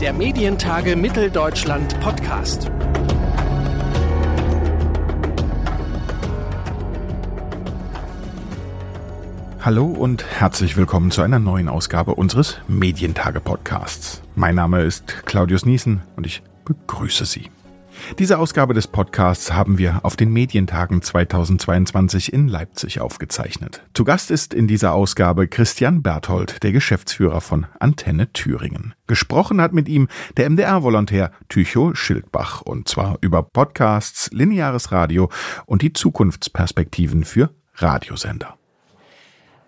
der Medientage Mitteldeutschland Podcast. Hallo und herzlich willkommen zu einer neuen Ausgabe unseres Medientage Podcasts. Mein Name ist Claudius Niesen und ich begrüße Sie. Diese Ausgabe des Podcasts haben wir auf den Medientagen 2022 in Leipzig aufgezeichnet. Zu Gast ist in dieser Ausgabe Christian Berthold, der Geschäftsführer von Antenne Thüringen. Gesprochen hat mit ihm der MDR-Volontär Tycho Schildbach und zwar über Podcasts, lineares Radio und die Zukunftsperspektiven für Radiosender.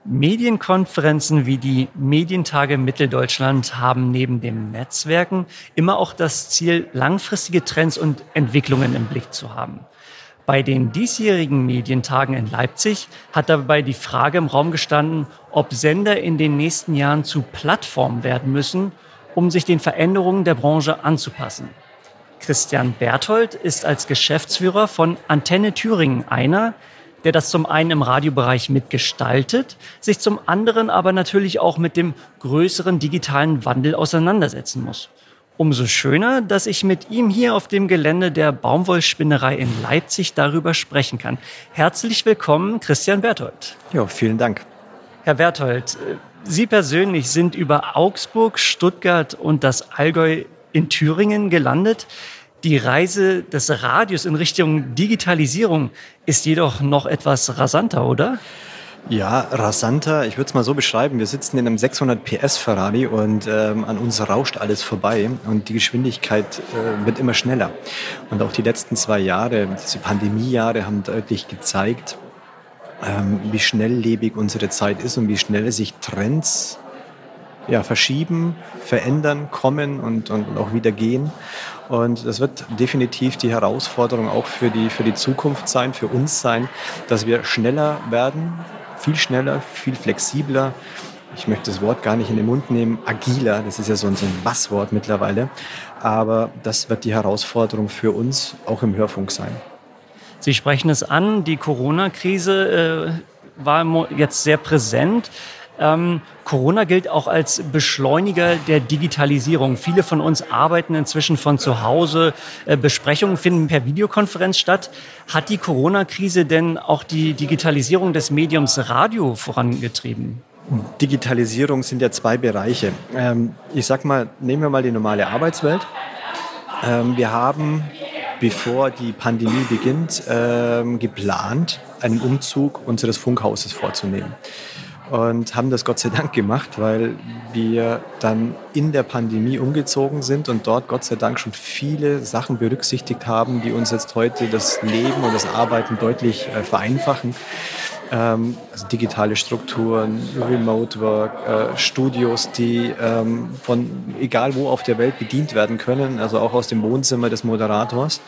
Medienkonferenzen wie die Medientage Mitteldeutschland haben neben dem Netzwerken immer auch das Ziel, langfristige Trends und Entwicklungen im Blick zu haben. Bei den diesjährigen Medientagen in Leipzig hat dabei die Frage im Raum gestanden, ob Sender in den nächsten Jahren zu Plattformen werden müssen, um sich den Veränderungen der Branche anzupassen. Christian Berthold ist als Geschäftsführer von Antenne Thüringen einer, der das zum einen im Radiobereich mitgestaltet, sich zum anderen aber natürlich auch mit dem größeren digitalen Wandel auseinandersetzen muss. Umso schöner, dass ich mit ihm hier auf dem Gelände der Baumwollspinnerei in Leipzig darüber sprechen kann. Herzlich willkommen, Christian Berthold. Ja, vielen Dank. Herr Berthold, Sie persönlich sind über Augsburg, Stuttgart und das Allgäu in Thüringen gelandet. Die Reise des Radios in Richtung Digitalisierung ist jedoch noch etwas rasanter, oder? Ja, rasanter. Ich würde es mal so beschreiben. Wir sitzen in einem 600 PS Ferrari und ähm, an uns rauscht alles vorbei und die Geschwindigkeit äh, wird immer schneller. Und auch die letzten zwei Jahre, diese Pandemiejahre, haben deutlich gezeigt, ähm, wie schnelllebig unsere Zeit ist und wie schnell sich Trends ja, verschieben, verändern, kommen und, und auch wieder gehen. Und das wird definitiv die Herausforderung auch für die, für die Zukunft sein, für uns sein, dass wir schneller werden, viel schneller, viel flexibler. Ich möchte das Wort gar nicht in den Mund nehmen, agiler, das ist ja so ein, so ein Basswort mittlerweile. Aber das wird die Herausforderung für uns auch im Hörfunk sein. Sie sprechen es an, die Corona-Krise äh, war jetzt sehr präsent. Ähm, Corona gilt auch als Beschleuniger der Digitalisierung. Viele von uns arbeiten inzwischen von zu Hause. Äh, Besprechungen finden per Videokonferenz statt. Hat die Corona-Krise denn auch die Digitalisierung des Mediums Radio vorangetrieben? Digitalisierung sind ja zwei Bereiche. Ähm, ich sag mal, nehmen wir mal die normale Arbeitswelt. Ähm, wir haben, bevor die Pandemie beginnt, ähm, geplant, einen Umzug unseres Funkhauses vorzunehmen und haben das Gott sei Dank gemacht, weil wir dann in der Pandemie umgezogen sind und dort Gott sei Dank schon viele Sachen berücksichtigt haben, die uns jetzt heute das Leben und das Arbeiten deutlich äh, vereinfachen. Ähm, also digitale Strukturen, Remote Work, äh, Studios, die ähm, von egal wo auf der Welt bedient werden können, also auch aus dem Wohnzimmer des Moderators.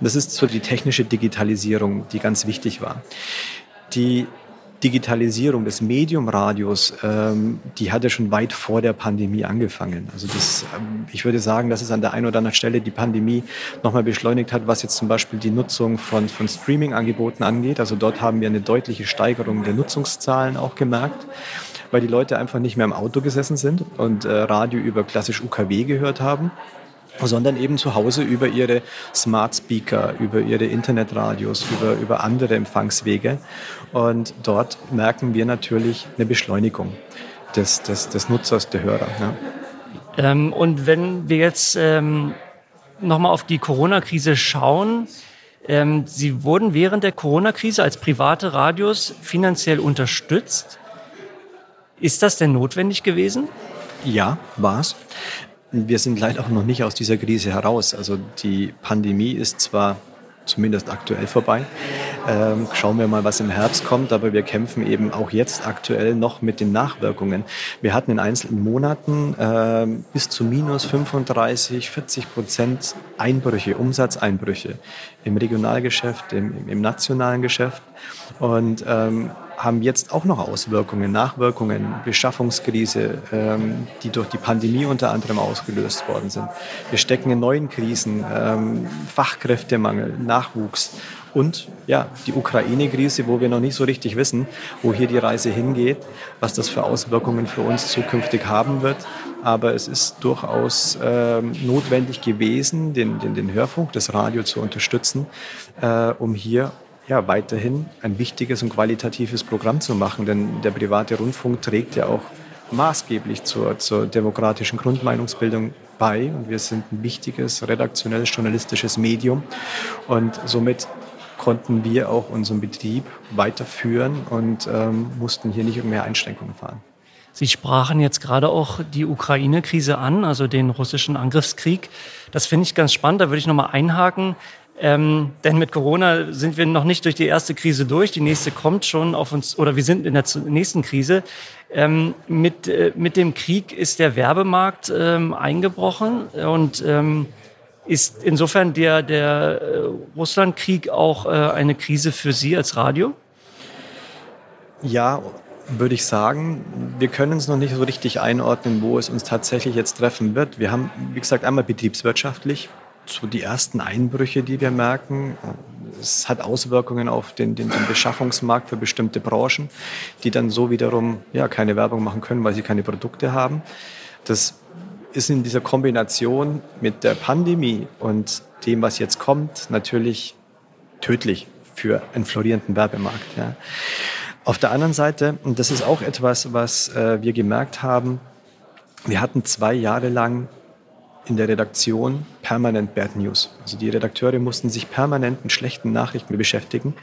Das ist so die technische Digitalisierung, die ganz wichtig war. Die Digitalisierung des Mediumradios, ähm, die hatte schon weit vor der Pandemie angefangen. Also das, ähm, ich würde sagen, dass es an der einen oder anderen Stelle die Pandemie nochmal beschleunigt hat, was jetzt zum Beispiel die Nutzung von, von Streaming-Angeboten angeht. Also dort haben wir eine deutliche Steigerung der Nutzungszahlen auch gemerkt weil die Leute einfach nicht mehr im Auto gesessen sind und äh, Radio über klassisch UKW gehört haben, sondern eben zu Hause über ihre Smart Speaker, über ihre Internetradios, über, über andere Empfangswege. Und dort merken wir natürlich eine Beschleunigung des, des, des Nutzers, der Hörer. Ja. Ähm, und wenn wir jetzt ähm, nochmal auf die Corona-Krise schauen, ähm, Sie wurden während der Corona-Krise als private Radios finanziell unterstützt. Ist das denn notwendig gewesen? Ja, war es. Wir sind leider auch noch nicht aus dieser Krise heraus. Also die Pandemie ist zwar zumindest aktuell vorbei. Ähm, schauen wir mal, was im Herbst kommt, aber wir kämpfen eben auch jetzt aktuell noch mit den Nachwirkungen. Wir hatten in einzelnen Monaten äh, bis zu minus 35, 40 Prozent Einbrüche, Umsatzeinbrüche im Regionalgeschäft, im, im nationalen Geschäft. Und ähm, haben jetzt auch noch Auswirkungen, Nachwirkungen, Beschaffungskrise, ähm, die durch die Pandemie unter anderem ausgelöst worden sind. Wir stecken in neuen Krisen, ähm, Fachkräftemangel, Nachwuchs und ja, die Ukraine-Krise, wo wir noch nicht so richtig wissen, wo hier die Reise hingeht, was das für Auswirkungen für uns zukünftig haben wird. aber es ist durchaus ähm, notwendig gewesen, den, den, den Hörfunk, das Radio zu unterstützen, äh, um hier ja, weiterhin ein wichtiges und qualitatives Programm zu machen. Denn der private Rundfunk trägt ja auch maßgeblich zur, zur demokratischen Grundmeinungsbildung bei. Und wir sind ein wichtiges redaktionelles, journalistisches Medium. Und somit konnten wir auch unseren Betrieb weiterführen und ähm, mussten hier nicht mehr Einschränkungen fahren. Sie sprachen jetzt gerade auch die Ukraine-Krise an, also den russischen Angriffskrieg. Das finde ich ganz spannend. Da würde ich nochmal einhaken. Ähm, denn mit Corona sind wir noch nicht durch die erste Krise durch. Die nächste kommt schon auf uns, oder wir sind in der nächsten Krise. Ähm, mit, äh, mit dem Krieg ist der Werbemarkt ähm, eingebrochen und ähm, ist insofern der, der äh, Russlandkrieg auch äh, eine Krise für Sie als Radio? Ja, würde ich sagen. Wir können es noch nicht so richtig einordnen, wo es uns tatsächlich jetzt treffen wird. Wir haben, wie gesagt, einmal betriebswirtschaftlich so die ersten Einbrüche, die wir merken. Es hat Auswirkungen auf den, den, den, Beschaffungsmarkt für bestimmte Branchen, die dann so wiederum ja, keine Werbung machen können, weil sie keine Produkte haben. Das ist in dieser Kombination mit der Pandemie und dem, was jetzt kommt, natürlich tödlich für einen florierenden Werbemarkt. Ja. Auf der anderen Seite, und das ist auch etwas, was äh, wir gemerkt haben, wir hatten zwei Jahre lang in der Redaktion permanent Bad News. Also die Redakteure mussten sich permanent mit schlechten Nachrichten beschäftigen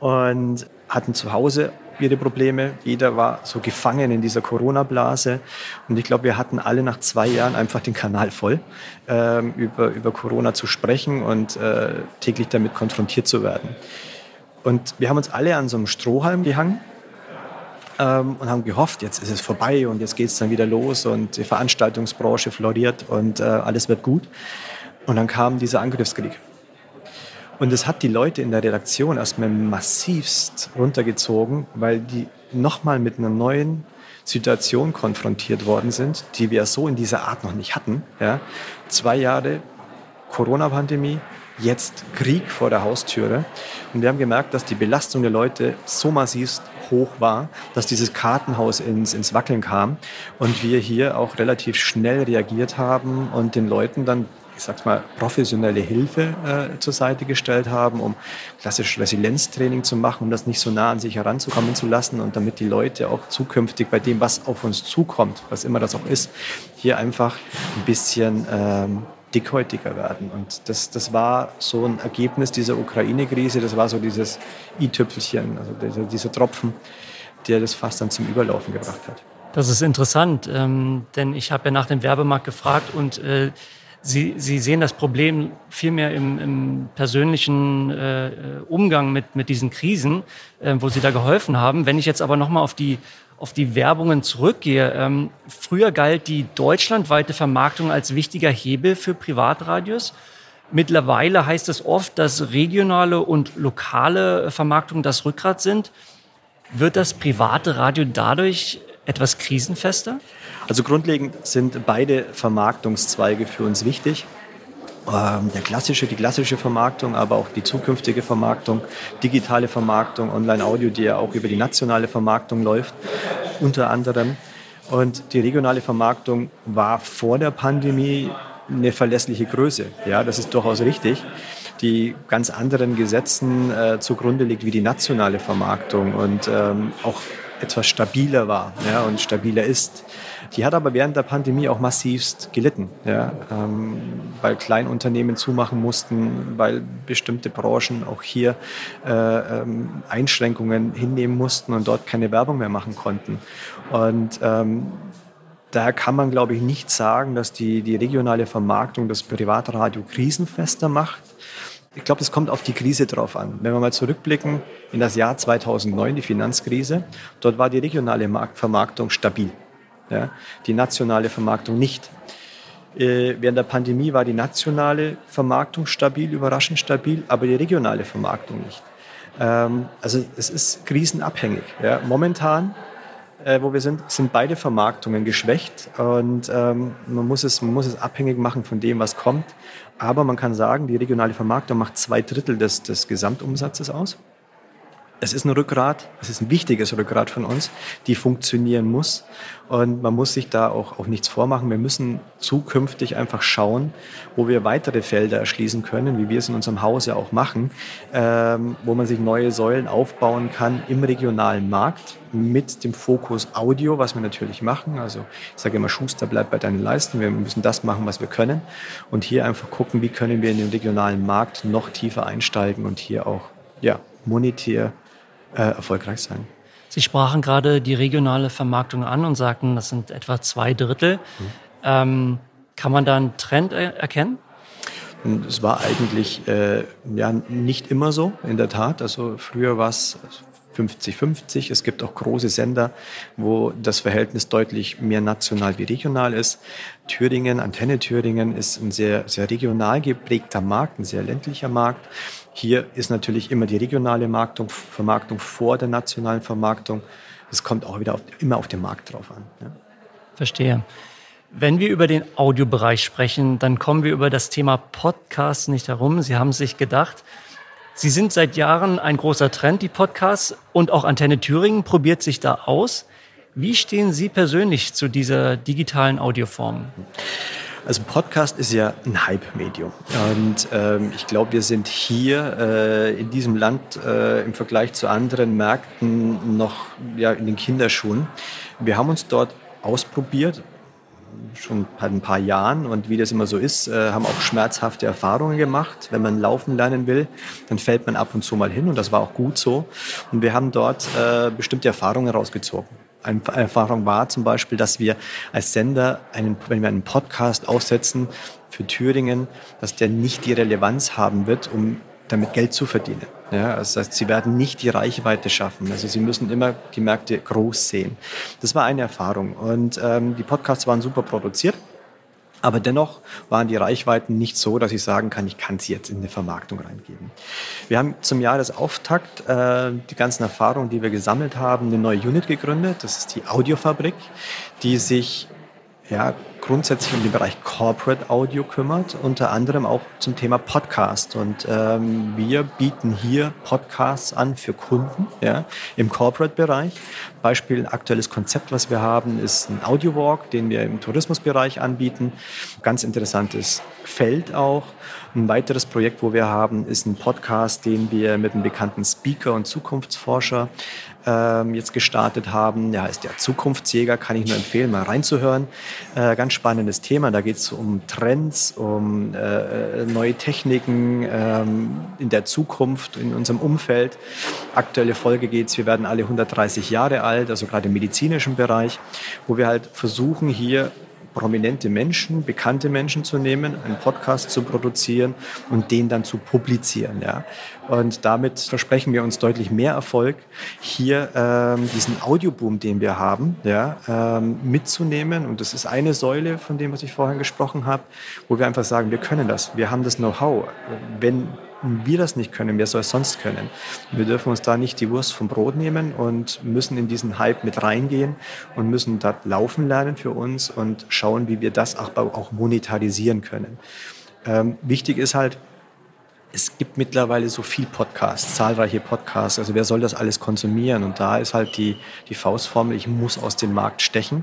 und hatten zu Hause ihre Probleme. Jeder war so gefangen in dieser Corona-Blase. Und ich glaube, wir hatten alle nach zwei Jahren einfach den Kanal voll, ähm, über, über Corona zu sprechen und äh, täglich damit konfrontiert zu werden. Und wir haben uns alle an so einem Strohhalm gehangen ähm, und haben gehofft, jetzt ist es vorbei und jetzt geht es dann wieder los und die Veranstaltungsbranche floriert und äh, alles wird gut. Und dann kam dieser Angriffskrieg. Und es hat die Leute in der Redaktion erstmal massivst runtergezogen, weil die nochmal mit einer neuen Situation konfrontiert worden sind, die wir so in dieser Art noch nicht hatten. Ja. Zwei Jahre Corona-Pandemie, jetzt Krieg vor der Haustüre. Und wir haben gemerkt, dass die Belastung der Leute so massiv hoch war, dass dieses Kartenhaus ins, ins Wackeln kam und wir hier auch relativ schnell reagiert haben und den Leuten dann ich sag's mal, professionelle Hilfe äh, zur Seite gestellt haben, um klassisch Resilienztraining zu machen, um das nicht so nah an sich heranzukommen zu lassen und damit die Leute auch zukünftig bei dem, was auf uns zukommt, was immer das auch ist, hier einfach ein bisschen ähm, dickhäutiger werden. Und das, das war so ein Ergebnis dieser Ukraine-Krise, das war so dieses i-Tüpfelchen, also dieser, dieser Tropfen, der das fast dann zum Überlaufen gebracht hat. Das ist interessant, ähm, denn ich habe ja nach dem Werbemarkt gefragt und äh, Sie, Sie sehen das Problem vielmehr im, im persönlichen äh, Umgang mit, mit diesen Krisen, äh, wo Sie da geholfen haben. Wenn ich jetzt aber nochmal auf die auf die Werbungen zurückgehe, ähm, früher galt die deutschlandweite Vermarktung als wichtiger Hebel für Privatradios. Mittlerweile heißt es oft, dass regionale und lokale Vermarktung das Rückgrat sind. Wird das private Radio dadurch etwas krisenfester? Also grundlegend sind beide Vermarktungszweige für uns wichtig. Ähm, der klassische, die klassische Vermarktung, aber auch die zukünftige Vermarktung, digitale Vermarktung, Online-Audio, die ja auch über die nationale Vermarktung läuft, unter anderem. Und die regionale Vermarktung war vor der Pandemie eine verlässliche Größe. Ja, das ist durchaus richtig die ganz anderen Gesetzen äh, zugrunde liegt wie die nationale Vermarktung und ähm, auch etwas stabiler war ja, und stabiler ist. Die hat aber während der Pandemie auch massivst gelitten, ja, ähm, weil Kleinunternehmen zumachen mussten, weil bestimmte Branchen auch hier äh, ähm, Einschränkungen hinnehmen mussten und dort keine Werbung mehr machen konnten. Und ähm, Daher kann man, glaube ich, nicht sagen, dass die, die regionale Vermarktung das Privatradio krisenfester macht. Ich glaube, es kommt auf die Krise drauf an. Wenn wir mal zurückblicken in das Jahr 2009, die Finanzkrise, dort war die regionale Marktvermarktung stabil ja, die nationale Vermarktung nicht. Äh, während der Pandemie war die nationale Vermarktung stabil, überraschend stabil, aber die regionale Vermarktung nicht. Ähm, also es ist krisenabhängig. Ja. Momentan, äh, wo wir sind, sind beide Vermarktungen geschwächt und ähm, man, muss es, man muss es abhängig machen von dem, was kommt. Aber man kann sagen, die regionale Vermarktung macht zwei Drittel des, des Gesamtumsatzes aus. Es ist ein Rückgrat, es ist ein wichtiges Rückgrat von uns, die funktionieren muss. Und man muss sich da auch, auch nichts vormachen. Wir müssen zukünftig einfach schauen, wo wir weitere Felder erschließen können, wie wir es in unserem Haus ja auch machen, ähm, wo man sich neue Säulen aufbauen kann im regionalen Markt mit dem Fokus Audio, was wir natürlich machen. Also ich sage immer, Schuster bleibt bei deinen Leisten. Wir müssen das machen, was wir können. Und hier einfach gucken, wie können wir in den regionalen Markt noch tiefer einsteigen und hier auch ja, monetär äh, erfolgreich sein. Sie sprachen gerade die regionale Vermarktung an und sagten, das sind etwa zwei Drittel. Mhm. Ähm, kann man da einen Trend er erkennen? Es war eigentlich äh, ja, nicht immer so, in der Tat. Also früher war es 50-50. Es gibt auch große Sender, wo das Verhältnis deutlich mehr national wie regional ist. Thüringen, Antenne Thüringen ist ein sehr, sehr regional geprägter Markt, ein sehr ländlicher Markt. Hier ist natürlich immer die regionale Marktung, Vermarktung vor der nationalen Vermarktung. Es kommt auch wieder auf, immer auf den Markt drauf an. Ja. Verstehe. Wenn wir über den Audiobereich sprechen, dann kommen wir über das Thema Podcast nicht herum. Sie haben sich gedacht, Sie sind seit Jahren ein großer Trend, die Podcasts, und auch Antenne Thüringen probiert sich da aus. Wie stehen Sie persönlich zu dieser digitalen Audioform? Also Podcast ist ja ein Hype-Medium. Und ähm, ich glaube, wir sind hier äh, in diesem Land äh, im Vergleich zu anderen Märkten noch ja, in den Kinderschuhen. Wir haben uns dort ausprobiert, schon ein paar Jahren und wie das immer so ist, äh, haben auch schmerzhafte Erfahrungen gemacht. Wenn man laufen lernen will, dann fällt man ab und zu mal hin und das war auch gut so. Und wir haben dort äh, bestimmte Erfahrungen rausgezogen. Eine Erfahrung war zum Beispiel, dass wir als Sender, einen, wenn wir einen Podcast aufsetzen für Thüringen, dass der nicht die Relevanz haben wird, um damit Geld zu verdienen. Ja, das heißt, sie werden nicht die Reichweite schaffen. Also sie müssen immer die Märkte groß sehen. Das war eine Erfahrung. Und ähm, die Podcasts waren super produziert. Aber dennoch waren die Reichweiten nicht so, dass ich sagen kann, ich kann sie jetzt in eine Vermarktung reingeben. Wir haben zum Jahresauftakt äh, die ganzen Erfahrungen, die wir gesammelt haben, eine neue Unit gegründet. Das ist die Audiofabrik, die sich ja, grundsätzlich um den Bereich Corporate Audio kümmert, unter anderem auch zum Thema Podcast. Und ähm, wir bieten hier Podcasts an für Kunden ja, im Corporate-Bereich. Beispiel, ein aktuelles Konzept, was wir haben, ist ein Audio Walk, den wir im Tourismusbereich anbieten. Ganz interessantes Feld auch. Ein weiteres Projekt, wo wir haben, ist ein Podcast, den wir mit einem bekannten Speaker und Zukunftsforscher ähm, jetzt gestartet haben. Ja, ist der Zukunftsjäger, kann ich nur empfehlen, mal reinzuhören. Äh, ganz spannendes Thema. Da geht es um Trends, um äh, neue Techniken ähm, in der Zukunft, in unserem Umfeld. Aktuelle Folge geht es, wir werden alle 130 Jahre alt, also gerade im medizinischen Bereich, wo wir halt versuchen, hier prominente Menschen, bekannte Menschen zu nehmen, einen Podcast zu produzieren und den dann zu publizieren. Ja. Und damit versprechen wir uns deutlich mehr Erfolg, hier ähm, diesen Audioboom, den wir haben, ja, ähm, mitzunehmen. Und das ist eine Säule von dem, was ich vorhin gesprochen habe, wo wir einfach sagen, wir können das, wir haben das Know-how. Wenn wir das nicht können, wer soll es sonst können? Wir dürfen uns da nicht die Wurst vom Brot nehmen und müssen in diesen Hype mit reingehen und müssen dort laufen lernen für uns und schauen, wie wir das auch, auch monetarisieren können. Ähm, wichtig ist halt, es gibt mittlerweile so viel Podcasts, zahlreiche Podcasts. Also wer soll das alles konsumieren? Und da ist halt die, die Faustformel, ich muss aus dem Markt stechen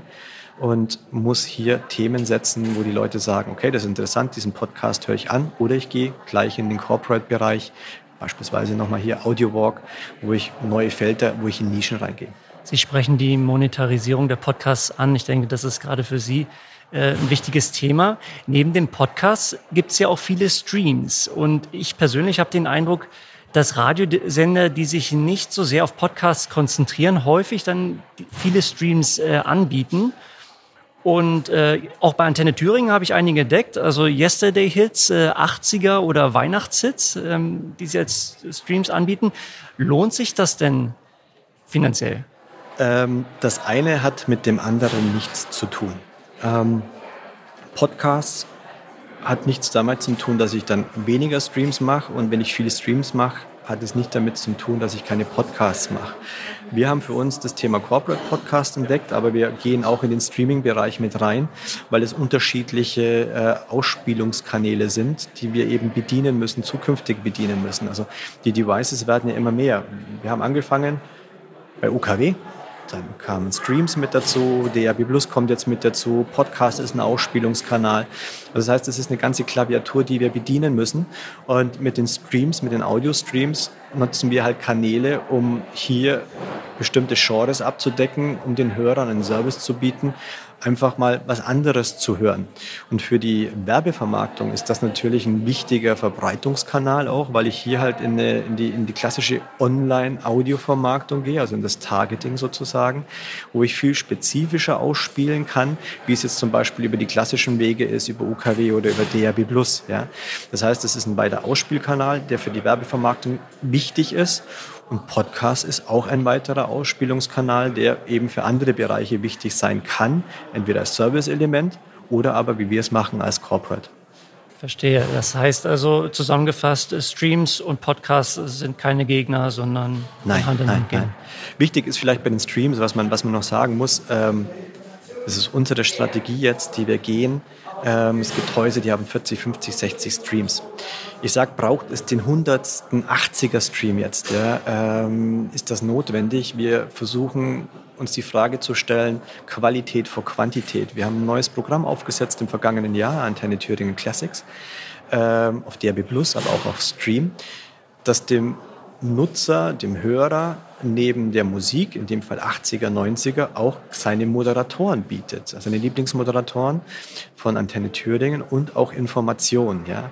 und muss hier Themen setzen, wo die Leute sagen, okay, das ist interessant, diesen Podcast höre ich an oder ich gehe gleich in den Corporate-Bereich, beispielsweise nochmal hier Audio Walk, wo ich neue Felder, wo ich in Nischen reingehe. Sie sprechen die Monetarisierung der Podcasts an. Ich denke, das ist gerade für Sie äh, ein wichtiges Thema. Neben dem Podcast gibt es ja auch viele Streams. Und ich persönlich habe den Eindruck, dass Radiosender, die sich nicht so sehr auf Podcasts konzentrieren, häufig dann viele Streams äh, anbieten. Und äh, auch bei Antenne Thüringen habe ich einige entdeckt, also Yesterday Hits, äh, 80er oder Weihnachtshits, ähm, die sie als Streams anbieten. Lohnt sich das denn finanziell? Ähm, das eine hat mit dem anderen nichts zu tun. Ähm, Podcasts hat nichts damit zu tun, dass ich dann weniger Streams mache und wenn ich viele Streams mache, hat es nicht damit zu tun, dass ich keine Podcasts mache. Wir haben für uns das Thema Corporate Podcast entdeckt, aber wir gehen auch in den Streaming-Bereich mit rein, weil es unterschiedliche äh, Ausspielungskanäle sind, die wir eben bedienen müssen, zukünftig bedienen müssen. Also die Devices werden ja immer mehr. Wir haben angefangen bei UKW, dann kamen Streams mit dazu, DAB Plus kommt jetzt mit dazu, Podcast ist ein Ausspielungskanal. Also das heißt, es ist eine ganze Klaviatur, die wir bedienen müssen. Und mit den Streams, mit den Audio-Streams nutzen wir halt Kanäle, um hier bestimmte Genres abzudecken, um den Hörern einen Service zu bieten, einfach mal was anderes zu hören. Und für die Werbevermarktung ist das natürlich ein wichtiger Verbreitungskanal auch, weil ich hier halt in, eine, in die, in die klassische Online-Audio-Vermarktung gehe, also in das Targeting sozusagen, wo ich viel spezifischer ausspielen kann, wie es jetzt zum Beispiel über die klassischen Wege ist, über UKW oder über DAB+. Ja? Das heißt, es ist ein weiter Ausspielkanal, der für die Werbevermarktung wichtig ist und Podcast ist auch ein weiterer Ausspielungskanal, der eben für andere Bereiche wichtig sein kann, entweder als Service-Element oder aber, wie wir es machen, als Corporate. Verstehe. Das heißt also zusammengefasst, Streams und Podcasts sind keine Gegner, sondern nein, Hand in nein, Hand gehen. Nein. Wichtig ist vielleicht bei den Streams, was man, was man noch sagen muss, ähm, das ist unsere Strategie jetzt, die wir gehen. Ähm, es gibt Häuser, die haben 40, 50, 60 Streams. Ich sage, braucht es den 180er Stream jetzt? Ja? Ähm, ist das notwendig? Wir versuchen uns die Frage zu stellen, Qualität vor Quantität. Wir haben ein neues Programm aufgesetzt im vergangenen Jahr, Antenne Thüringen Classics, ähm, auf DRB Plus, aber auch auf Stream, das dem Nutzer, dem Hörer neben der Musik, in dem Fall 80er, 90er, auch seine Moderatoren bietet. Also seine Lieblingsmoderatoren von Antenne Thüringen und auch Informationen. Ja.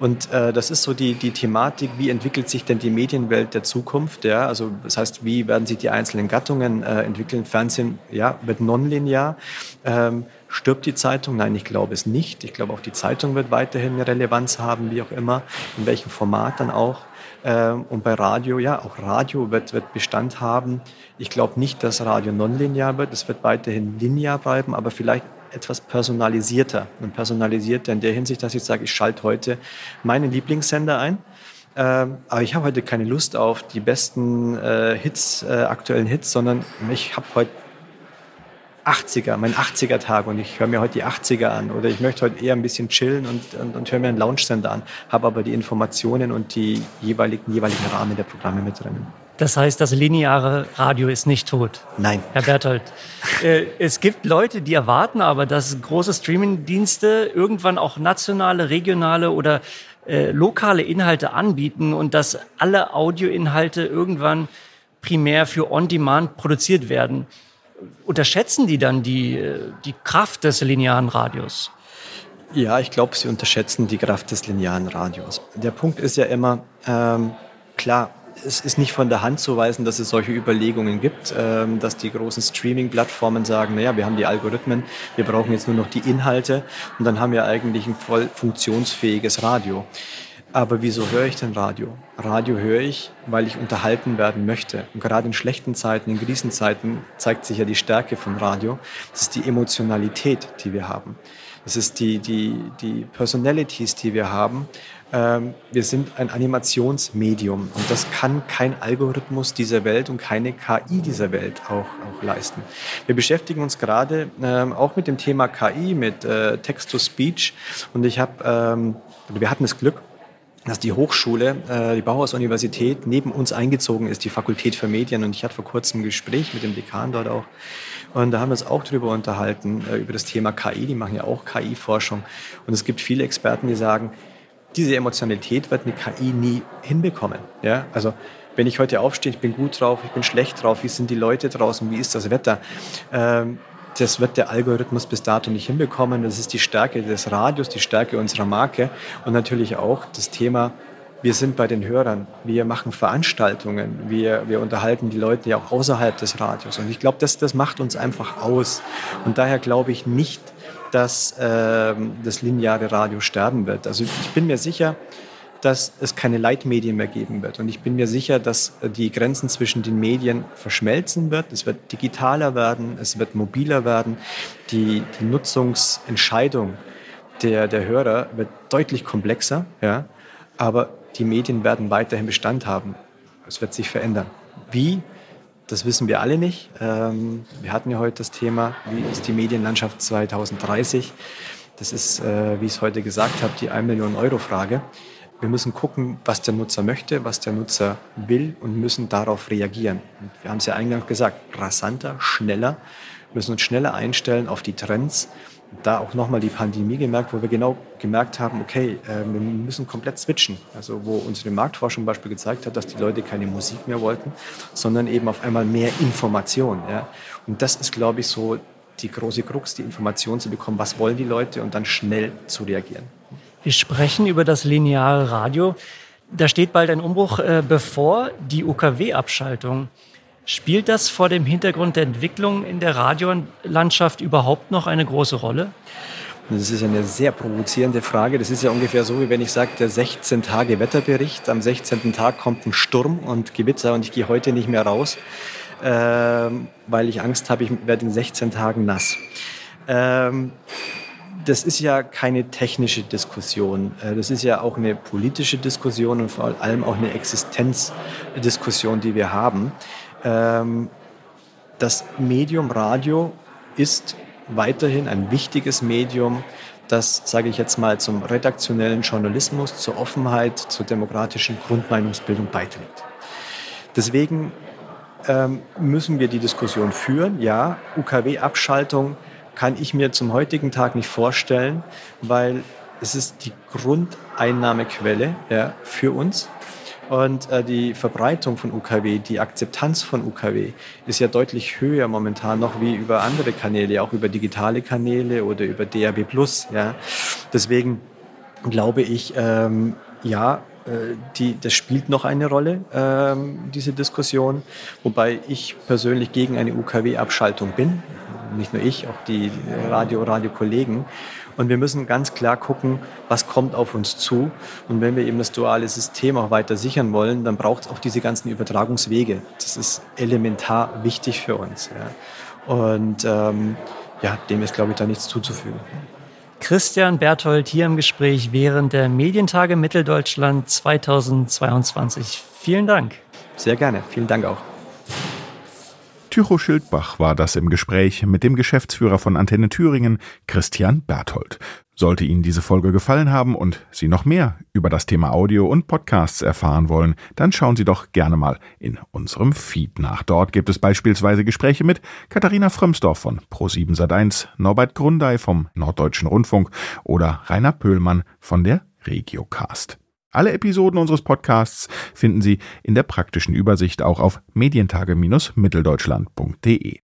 Und äh, das ist so die, die Thematik, wie entwickelt sich denn die Medienwelt der Zukunft? Ja. Also das heißt, wie werden sich die einzelnen Gattungen äh, entwickeln? Fernsehen ja, wird nonlinear. Ähm, Stirbt die Zeitung? Nein, ich glaube es nicht. Ich glaube, auch die Zeitung wird weiterhin eine Relevanz haben, wie auch immer, in welchem Format dann auch. Ähm, und bei Radio, ja, auch Radio wird, wird Bestand haben. Ich glaube nicht, dass Radio nonlinear wird. Es wird weiterhin linear bleiben, aber vielleicht etwas personalisierter. Und personalisierter in der Hinsicht, dass ich sage, ich schalte heute meinen Lieblingssender ein. Ähm, aber ich habe heute keine Lust auf die besten äh, Hits, äh, aktuellen Hits, sondern ich habe heute 80er, mein 80er-Tag und ich höre mir heute die 80er an oder ich möchte heute eher ein bisschen chillen und, und, und höre mir einen Lounge-Sender an, habe aber die Informationen und die jeweiligen, jeweiligen Rahmen der Programme mit drin. Das heißt, das lineare Radio ist nicht tot. Nein. Herr Berthold, äh, es gibt Leute, die erwarten aber, dass große Streaming-Dienste irgendwann auch nationale, regionale oder äh, lokale Inhalte anbieten und dass alle Audioinhalte irgendwann primär für On-Demand produziert werden unterschätzen die dann die, die Kraft des linearen Radios? Ja, ich glaube, sie unterschätzen die Kraft des linearen Radios. Der Punkt ist ja immer, ähm, klar, es ist nicht von der Hand zu weisen, dass es solche Überlegungen gibt, ähm, dass die großen Streaming-Plattformen sagen, naja, wir haben die Algorithmen, wir brauchen jetzt nur noch die Inhalte und dann haben wir eigentlich ein voll funktionsfähiges Radio. Aber wieso höre ich denn Radio? Radio höre ich, weil ich unterhalten werden möchte. Und gerade in schlechten Zeiten, in Krisenzeiten zeigt sich ja die Stärke von Radio. Das ist die Emotionalität, die wir haben. Das ist die, die, die Personalities, die wir haben. Ähm, wir sind ein Animationsmedium und das kann kein Algorithmus dieser Welt und keine KI dieser Welt auch, auch leisten. Wir beschäftigen uns gerade ähm, auch mit dem Thema KI, mit äh, Text-to-Speech und ich habe, ähm, wir hatten das Glück, dass die Hochschule, äh, die Bauhaus-Universität neben uns eingezogen ist, die Fakultät für Medien. Und ich hatte vor kurzem ein Gespräch mit dem Dekan dort auch. Und da haben wir uns auch darüber unterhalten, äh, über das Thema KI. Die machen ja auch KI-Forschung. Und es gibt viele Experten, die sagen, diese Emotionalität wird eine KI nie hinbekommen. Ja? Also wenn ich heute aufstehe, ich bin gut drauf, ich bin schlecht drauf, wie sind die Leute draußen, wie ist das Wetter? Ähm, das wird der Algorithmus bis dato nicht hinbekommen. Das ist die Stärke des Radios, die Stärke unserer Marke und natürlich auch das Thema, wir sind bei den Hörern, wir machen Veranstaltungen, wir, wir unterhalten die Leute ja auch außerhalb des Radios. Und ich glaube, das, das macht uns einfach aus. Und daher glaube ich nicht, dass äh, das lineare Radio sterben wird. Also ich bin mir sicher, dass es keine Leitmedien mehr geben wird. Und ich bin mir sicher, dass die Grenzen zwischen den Medien verschmelzen wird. Es wird digitaler werden, es wird mobiler werden. Die, die Nutzungsentscheidung der, der Hörer wird deutlich komplexer. Ja? Aber die Medien werden weiterhin Bestand haben. Es wird sich verändern. Wie? Das wissen wir alle nicht. Ähm, wir hatten ja heute das Thema, wie ist die Medienlandschaft 2030? Das ist, äh, wie ich es heute gesagt habe, die 1 Million Euro Frage. Wir müssen gucken, was der Nutzer möchte, was der Nutzer will und müssen darauf reagieren. Und wir haben es ja eingangs gesagt, rasanter, schneller, wir müssen uns schneller einstellen auf die Trends. Da auch nochmal die Pandemie gemerkt, wo wir genau gemerkt haben, okay, äh, wir müssen komplett switchen. Also wo unsere Marktforschung zum Beispiel gezeigt hat, dass die Leute keine Musik mehr wollten, sondern eben auf einmal mehr Information. Ja? Und das ist, glaube ich, so die große Krux, die Information zu bekommen, was wollen die Leute und dann schnell zu reagieren. Wir sprechen über das lineare Radio. Da steht bald ein Umbruch äh, bevor, die UKW-Abschaltung. Spielt das vor dem Hintergrund der Entwicklung in der Radiolandschaft überhaupt noch eine große Rolle? Das ist eine sehr provozierende Frage. Das ist ja ungefähr so, wie wenn ich sage, der 16-Tage-Wetterbericht. Am 16. Tag kommt ein Sturm und Gewitter und ich gehe heute nicht mehr raus, äh, weil ich Angst habe, ich werde in 16 Tagen nass. Ähm, das ist ja keine technische Diskussion. Äh, das ist ja auch eine politische Diskussion und vor allem auch eine Existenzdiskussion, die wir haben. Ähm, das Medium Radio ist weiterhin ein wichtiges Medium, das, sage ich jetzt mal, zum redaktionellen Journalismus, zur Offenheit, zur demokratischen Grundmeinungsbildung beiträgt. Deswegen ähm, müssen wir die Diskussion führen. Ja, UKW-Abschaltung kann ich mir zum heutigen Tag nicht vorstellen, weil es ist die Grundeinnahmequelle ja, für uns. Und äh, die Verbreitung von UKW, die Akzeptanz von UKW ist ja deutlich höher momentan noch wie über andere Kanäle, auch über digitale Kanäle oder über DAB+. Ja. Deswegen glaube ich, ähm, ja, äh, die, das spielt noch eine Rolle, ähm, diese Diskussion, wobei ich persönlich gegen eine UKW-Abschaltung bin nicht nur ich, auch die Radio, Radiokollegen. Und wir müssen ganz klar gucken, was kommt auf uns zu. Und wenn wir eben das duale System auch weiter sichern wollen, dann braucht es auch diese ganzen Übertragungswege. Das ist elementar wichtig für uns. Ja. Und ähm, ja, dem ist, glaube ich, da nichts zuzufügen. Christian Berthold hier im Gespräch während der Medientage Mitteldeutschland 2022. Vielen Dank. Sehr gerne. Vielen Dank auch. Tycho Schildbach war das im Gespräch mit dem Geschäftsführer von Antenne Thüringen, Christian Berthold. Sollte Ihnen diese Folge gefallen haben und Sie noch mehr über das Thema Audio und Podcasts erfahren wollen, dann schauen Sie doch gerne mal in unserem Feed nach. Dort gibt es beispielsweise Gespräche mit Katharina Frömsdorf von Pro7 Sat1, Norbert Grundei vom Norddeutschen Rundfunk oder Rainer Pöhlmann von der Regiocast. Alle Episoden unseres Podcasts finden Sie in der praktischen Übersicht auch auf medientage-mitteldeutschland.de.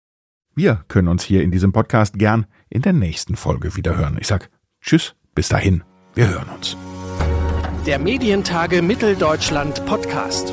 Wir können uns hier in diesem Podcast gern in der nächsten Folge wieder hören. Ich sag Tschüss, bis dahin, wir hören uns. Der Medientage Mitteldeutschland Podcast.